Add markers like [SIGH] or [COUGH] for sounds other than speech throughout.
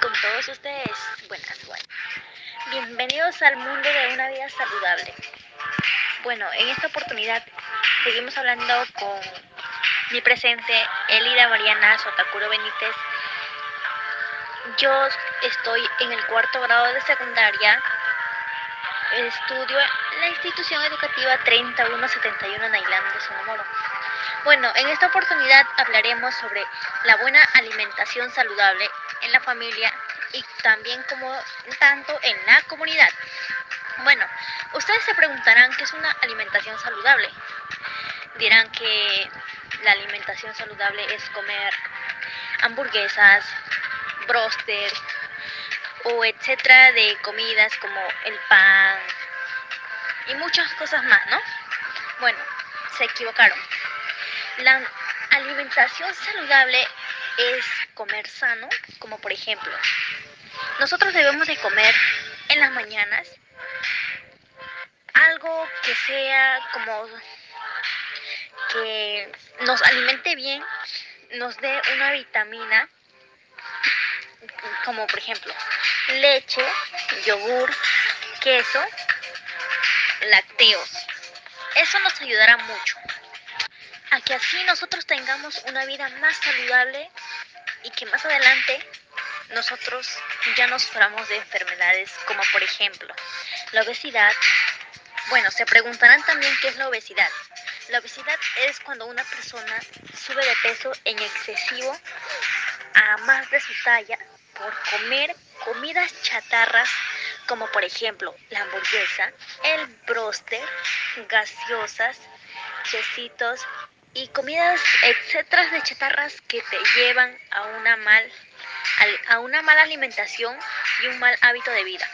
con todos ustedes. Buenas, buenas. Bienvenidos al mundo de una vida saludable. Bueno, en esta oportunidad seguimos hablando con mi presente, Elida Mariana Sotakuro Benítez. Yo estoy en el cuarto grado de secundaria. Estudio en la institución educativa 3171 Nailán de Sonomoro. Bueno, en esta oportunidad hablaremos sobre la buena alimentación saludable en la familia y también como tanto en la comunidad. Bueno, ustedes se preguntarán qué es una alimentación saludable. Dirán que la alimentación saludable es comer hamburguesas, broster o etcétera de comidas como el pan y muchas cosas más, ¿no? Bueno, se equivocaron. La alimentación saludable es comer sano, como por ejemplo, nosotros debemos de comer en las mañanas algo que sea como que nos alimente bien, nos dé una vitamina, como por ejemplo leche, yogur, queso, lácteos. Eso nos ayudará mucho a que así nosotros tengamos una vida más saludable y que más adelante nosotros ya nos suframos de enfermedades como por ejemplo la obesidad. Bueno, se preguntarán también qué es la obesidad. La obesidad es cuando una persona sube de peso en excesivo a más de su talla por comer comidas chatarras como por ejemplo la hamburguesa, el broster, gaseosas, chesitos y comidas, etcétera, de chatarras que te llevan a una mal a una mala alimentación y un mal hábito de vida.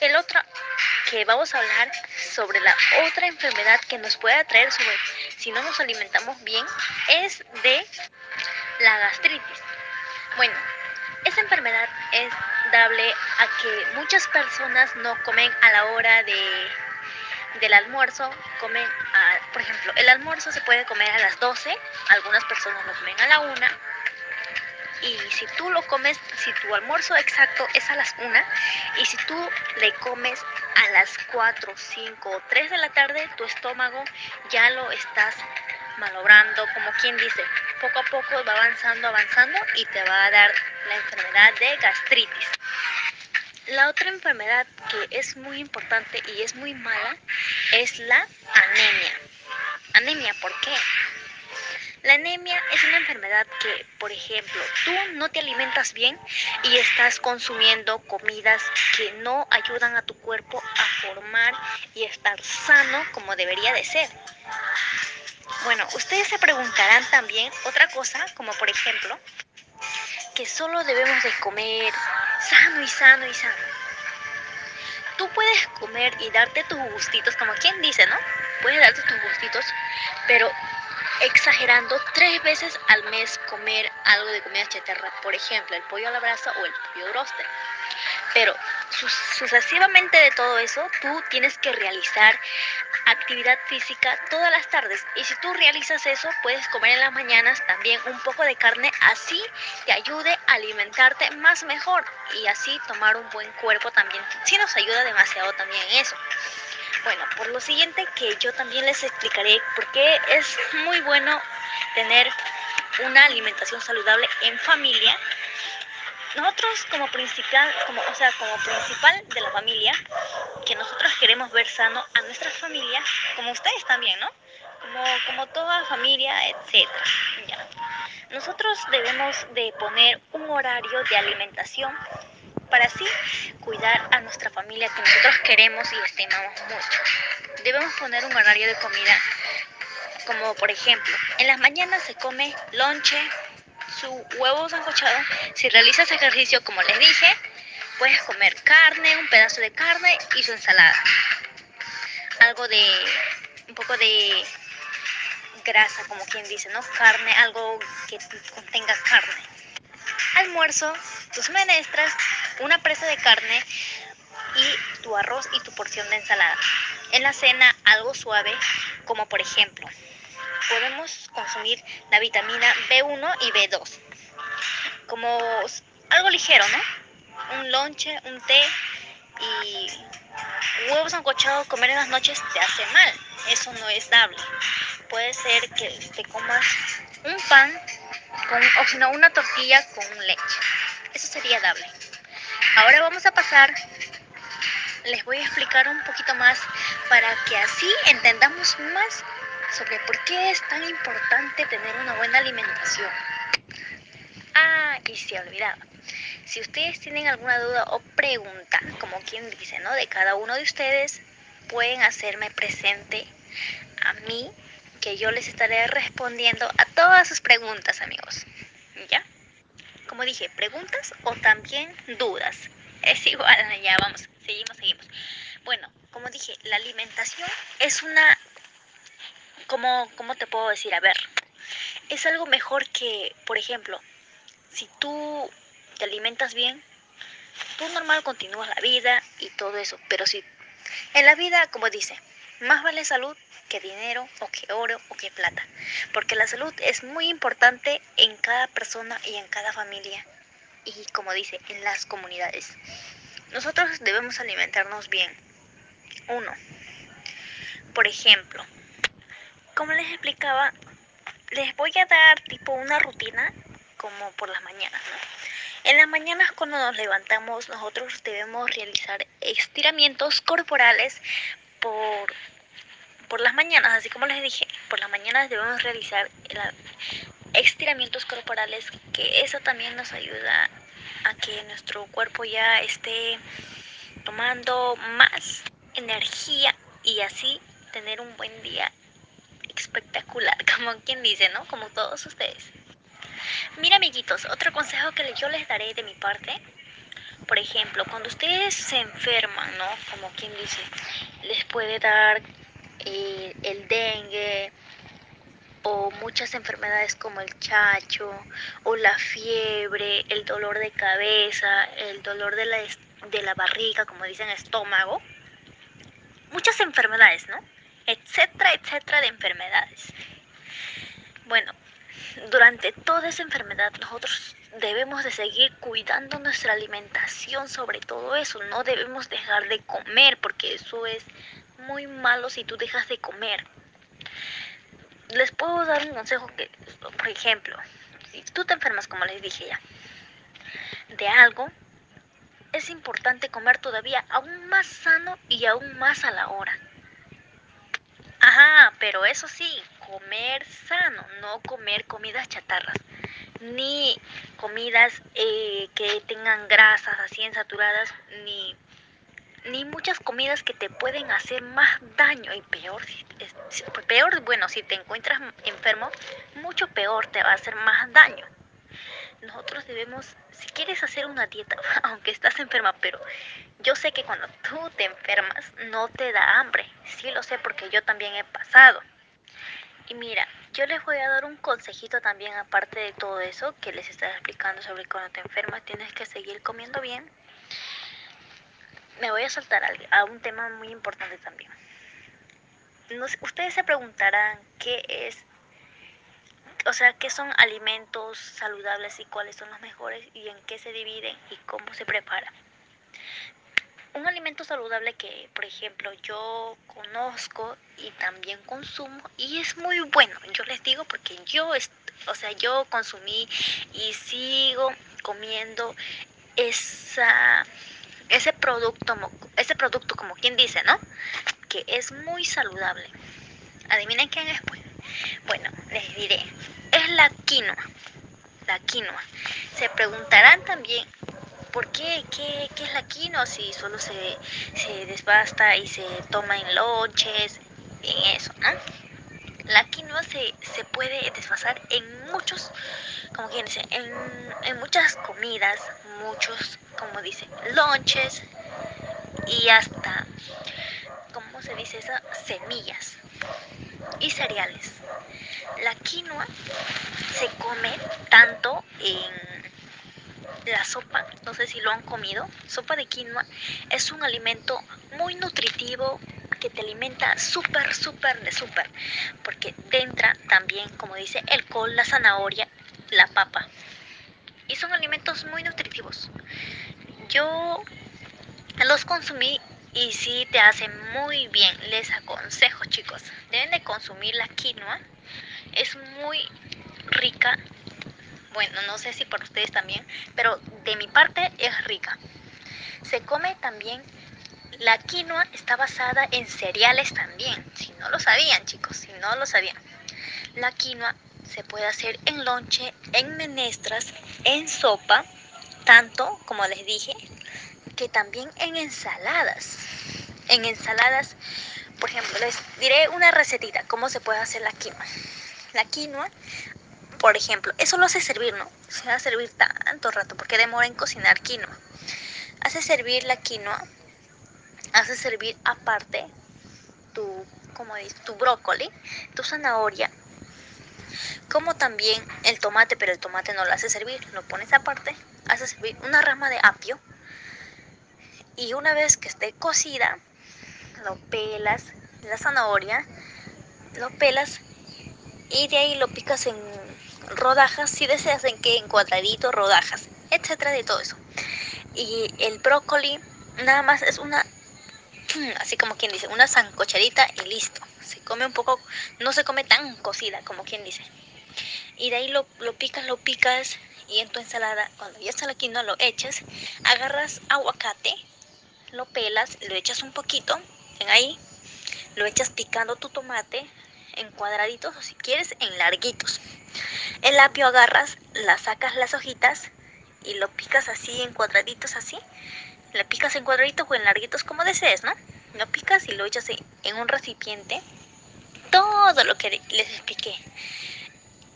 El otro que vamos a hablar sobre la otra enfermedad que nos puede atraer sobre si no nos alimentamos bien es de la gastritis. Bueno, esa enfermedad es dable a que muchas personas no comen a la hora de del almuerzo comen, por ejemplo, el almuerzo se puede comer a las 12, algunas personas lo comen a la 1. Y si tú lo comes, si tu almuerzo exacto es a las 1 y si tú le comes a las 4, 5 o 3 de la tarde, tu estómago ya lo estás malobrando, como quien dice, poco a poco va avanzando, avanzando y te va a dar la enfermedad de gastritis. La otra enfermedad que es muy importante y es muy mala es la anemia. Anemia, ¿por qué? La anemia es una enfermedad que, por ejemplo, tú no te alimentas bien y estás consumiendo comidas que no ayudan a tu cuerpo a formar y estar sano como debería de ser. Bueno, ustedes se preguntarán también otra cosa, como por ejemplo, que solo debemos de comer sano y sano y sano. Tú puedes comer y darte tus gustitos, como quien dice, ¿no? Puedes darte tus gustitos, pero exagerando tres veces al mes comer algo de comida chatarra, por ejemplo, el pollo a la brasa o el pollo broster. Pero sucesivamente de todo eso, tú tienes que realizar actividad física todas las tardes. Y si tú realizas eso, puedes comer en las mañanas también un poco de carne, así te ayude a alimentarte más mejor y así tomar un buen cuerpo también. Sí nos ayuda demasiado también eso. Bueno, por lo siguiente que yo también les explicaré por qué es muy bueno tener una alimentación saludable en familia nosotros como principal, como, o sea, como principal de la familia, que nosotros queremos ver sano a nuestras familias, como ustedes también, ¿no? Como, como toda familia, etcétera. Nosotros debemos de poner un horario de alimentación para así cuidar a nuestra familia que nosotros queremos y estimamos mucho. Debemos poner un horario de comida como por ejemplo, en las mañanas se come lonche, su huevo sancochado. Si realizas ejercicio, como les dije, puedes comer carne, un pedazo de carne y su ensalada. Algo de, un poco de grasa, como quien dice, ¿no? Carne, algo que contenga carne. Almuerzo, tus menestras, una presa de carne y tu arroz y tu porción de ensalada. En la cena, algo suave, como por ejemplo, podemos consumir la vitamina B1 y B2. como algo ligero, ¿no? Un lonche, un té y huevos ancochados comer en las noches te hace mal. Eso no es dable. Puede ser que te comas un pan con, o si no una tortilla con leche. Eso sería dable. Ahora vamos a pasar, les voy a explicar un poquito más para que así entendamos más sobre por qué es tan importante tener una buena alimentación. Ah, y se olvidaba. Si ustedes tienen alguna duda o pregunta, como quien dice, ¿no? De cada uno de ustedes, pueden hacerme presente a mí, que yo les estaré respondiendo a todas sus preguntas, amigos. ¿Ya? Como dije, preguntas o también dudas. Es igual, ya vamos, seguimos, seguimos. Bueno, como dije, la alimentación es una ¿cómo, ¿cómo te puedo decir? A ver, es algo mejor que, por ejemplo, si tú te alimentas bien, tú normal continúas la vida y todo eso, pero si en la vida, como dice, más vale salud que dinero o que oro o que plata, porque la salud es muy importante en cada persona y en cada familia y como dice, en las comunidades. Nosotros debemos alimentarnos bien. Uno, por ejemplo, como les explicaba, les voy a dar tipo una rutina como por las mañanas, En las mañanas cuando nos levantamos nosotros debemos realizar estiramientos corporales por, por las mañanas, así como les dije, por las mañanas debemos realizar estiramientos corporales que eso también nos ayuda a que nuestro cuerpo ya esté tomando más energía y así tener un buen día espectacular, [LAUGHS] como quien dice, ¿no? Como todos ustedes. Mira, amiguitos, otro consejo que yo les daré de mi parte, por ejemplo, cuando ustedes se enferman, ¿no? Como quien dice, les puede dar eh, el dengue o muchas enfermedades como el chacho o la fiebre, el dolor de cabeza, el dolor de la, de la barriga, como dicen, estómago. Muchas enfermedades, ¿no? Etcétera, etcétera de enfermedades. Bueno, durante toda esa enfermedad nosotros debemos de seguir cuidando nuestra alimentación sobre todo eso. No debemos dejar de comer porque eso es muy malo si tú dejas de comer. Les puedo dar un consejo que, por ejemplo, si tú te enfermas, como les dije ya, de algo, es importante comer todavía aún más sano y aún más a la hora. Ajá, pero eso sí, comer sano, no comer comidas chatarras, ni comidas eh, que tengan grasas así insaturadas, ni, ni muchas comidas que te pueden hacer más daño y peor, peor, bueno, si te encuentras enfermo, mucho peor te va a hacer más daño nosotros debemos, si quieres hacer una dieta, [LAUGHS] aunque estás enferma, pero yo sé que cuando tú te enfermas no te da hambre. Sí lo sé porque yo también he pasado. Y mira, yo les voy a dar un consejito también aparte de todo eso que les estaba explicando sobre cuando te enfermas tienes que seguir comiendo bien. Me voy a saltar a un tema muy importante también. ustedes se preguntarán qué es o sea, qué son alimentos saludables y cuáles son los mejores y en qué se dividen y cómo se prepara. Un alimento saludable que, por ejemplo, yo conozco y también consumo y es muy bueno. Yo les digo porque yo, o sea, yo consumí y sigo comiendo esa, ese producto, ese producto como quien dice, ¿no? Que es muy saludable. Adivinen quién es, pues. Bueno, les diré, es la quinoa. La quinoa. Se preguntarán también, ¿por qué? ¿Qué, es la quinoa si solo se, se desbasta y se toma en lonches, en eso. La quinoa se, se puede desfasar en muchos, como quien dice, en, en muchas comidas, muchos, como dice, lonches y hasta, ¿cómo se dice eso? Semillas y cereales. La quinoa se come tanto en la sopa, no sé si lo han comido, sopa de quinoa es un alimento muy nutritivo que te alimenta súper, súper de súper, porque dentro también, como dice, el col, la zanahoria, la papa. y son alimentos muy nutritivos. Yo los consumí y sí te hacen muy bien. Les aconsejo, chicos, deben de consumir la quinoa. Es muy rica. Bueno, no sé si para ustedes también, pero de mi parte es rica. Se come también la quinoa está basada en cereales también, si no lo sabían chicos, si no lo sabían. La quinoa se puede hacer en lonche, en menestras, en sopa, tanto como les dije, que también en ensaladas. En ensaladas, por ejemplo, les diré una recetita, cómo se puede hacer la quinoa. La quinoa, por ejemplo, eso lo hace servir, ¿no? Se va a servir tanto rato porque demora en cocinar quinoa. Hace servir la quinoa, hace servir aparte tu, como dices, tu brócoli, tu zanahoria, como también el tomate, pero el tomate no lo hace servir, lo pones aparte, hace servir una rama de apio y una vez que esté cocida, lo pelas, la zanahoria, lo pelas y de ahí lo picas en rodajas, si deseas en que en cuadraditos, rodajas, etcétera, de todo eso. Y el brócoli nada más es una, [CLEARS THROAT] así como quien dice, una zancochadita y listo. Se come un poco, no se come tan cocida como quien dice. Y de ahí lo, lo picas, lo picas y en tu ensalada, cuando ya está la quinoa, lo echas, agarras aguacate, lo pelas, lo echas un poquito en ahí, lo echas picando tu tomate en cuadraditos o si quieres en larguitos. El apio agarras, la sacas las hojitas y lo picas así en cuadraditos así. Lo picas en cuadraditos o en larguitos como desees, ¿no? Lo picas y lo echas en un recipiente. Todo lo que les expliqué.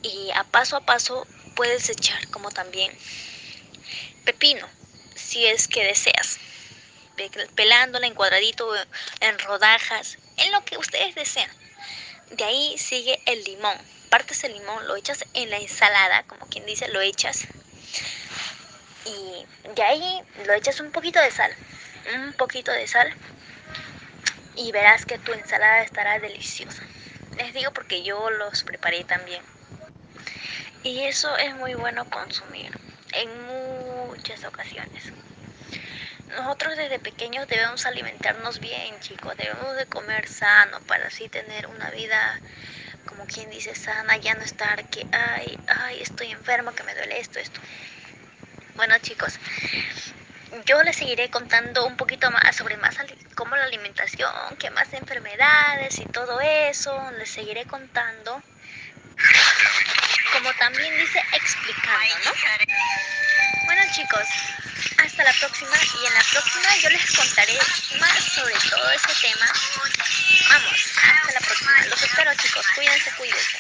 Y a paso a paso puedes echar como también pepino, si es que deseas pelándola en cuadradito, en rodajas, en lo que ustedes desean. De ahí sigue el limón. Partes el limón, lo echas en la ensalada, como quien dice, lo echas. Y de ahí lo echas un poquito de sal. Un poquito de sal. Y verás que tu ensalada estará deliciosa. Les digo porque yo los preparé también. Y eso es muy bueno consumir en muchas ocasiones. Nosotros desde pequeños debemos alimentarnos bien, chicos. Debemos de comer sano para así tener una vida, como quien dice, sana. Ya no estar que, ay, ay, estoy enfermo, que me duele esto, esto. Bueno, chicos, yo les seguiré contando un poquito más sobre más cómo la alimentación, qué más enfermedades y todo eso. Les seguiré contando. Como también dice, explicando, ¿no? Bueno, chicos, hasta la próxima y en la próxima yo les contaré más sobre todo ese tema. Vamos, hasta la próxima. Los espero chicos, cuídense, cuídense.